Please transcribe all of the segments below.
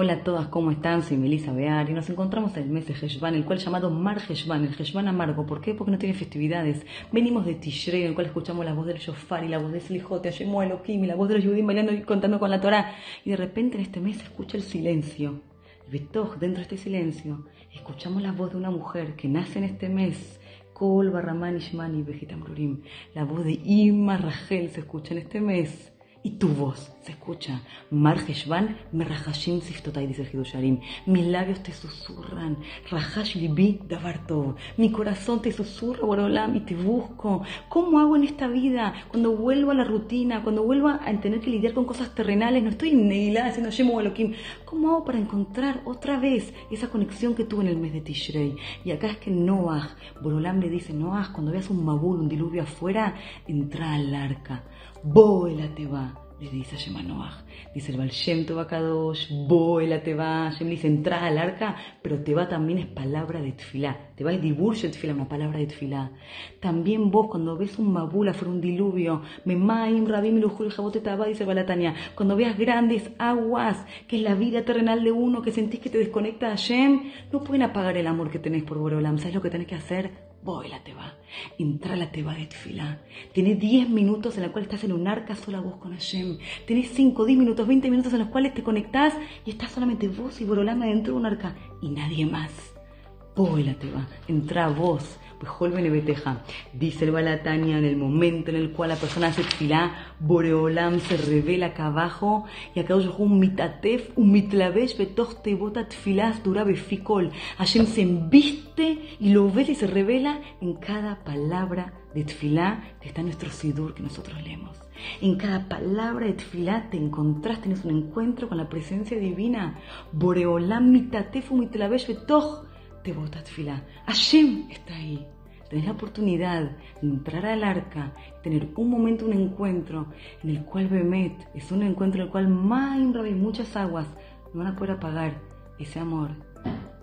Hola a todas, ¿cómo están? Soy Melissa Bear y nos encontramos en el mes de Heshvan, el cual llamado Mar Heshvan, el Heshvan amargo. ¿Por qué? Porque no tiene festividades. Venimos de Tishrei, en el cual escuchamos la voz del Shofar y la voz de Slijote, Ashemu Elohim y la voz de los judíos bailando y contando con la Torah. Y de repente en este mes se escucha el silencio. Betoch, dentro de este silencio, escuchamos la voz de una mujer que nace en este mes. Kol Barraman Ishmani Vegetamrurim. La voz de Ima Rachel se escucha en este mes y tu voz se escucha. Mar Heshvan, Merahashim Siftotai, dice Hidusharim. Mis labios te susurran. Rahash Libi Davartov. Mi corazón te susurra, Borolam, y te busco. ¿Cómo hago en esta vida? Cuando vuelvo a la rutina, cuando vuelvo a tener que lidiar con cosas terrenales, no estoy negilada haciendo Shemu Elohim. ¿Cómo hago para encontrar otra vez esa conexión que tuve en el mes de Tishrei? Y acá es que Noah, Borolam le dice, Noah, cuando veas un mabul, un diluvio afuera, entra al arca. Boela te va le dice a Shemanoach. Dice el Baal Shem Tobakadosh, Boela te va. Shem dice, entra al arca, pero te va también es palabra de tefilá. Te va el dibur de tefilá, una palabra de tefilá. También vos, cuando ves un mabula fuera un diluvio, Memaim, Rabim, Lujul, Jaboteta, dice Balatania, cuando veas grandes aguas, que es la vida terrenal de uno, que sentís que te desconecta a Shem, no pueden apagar el amor que tenés por Borolam. ¿Sabes lo que tenés que hacer? Voy la teba, entra la teba de tefilá. Tienes 10 minutos en los cuales estás en un arca sola vos con Hashem. Tienes 5, 10 minutos, 20 minutos en los cuales te conectás y estás solamente vos y Borolama dentro de un arca y nadie más. Voy la teba, entra vos. Dice el Balatania en el momento en el cual la persona hace tefilá, Boreolam se revela acá abajo y acá un mitatef, un mitlavesh betoch tebotat tefilás dura befikol. Hashem se embiste y lo ve y se revela en cada palabra de tefilá que está en nuestro sidur que nosotros leemos. En cada palabra de tefilá te encontrás, tienes un encuentro con la presencia divina. Boreolam mitatef, un mitlavesh betoch te bota tefilá. Hashem está ahí. Tenés la oportunidad de entrar al arca, tener un momento, un encuentro en el cual Bemet es un encuentro en el cual más y muchas aguas no van a poder apagar ese amor.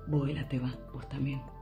Vuela te va, vos también.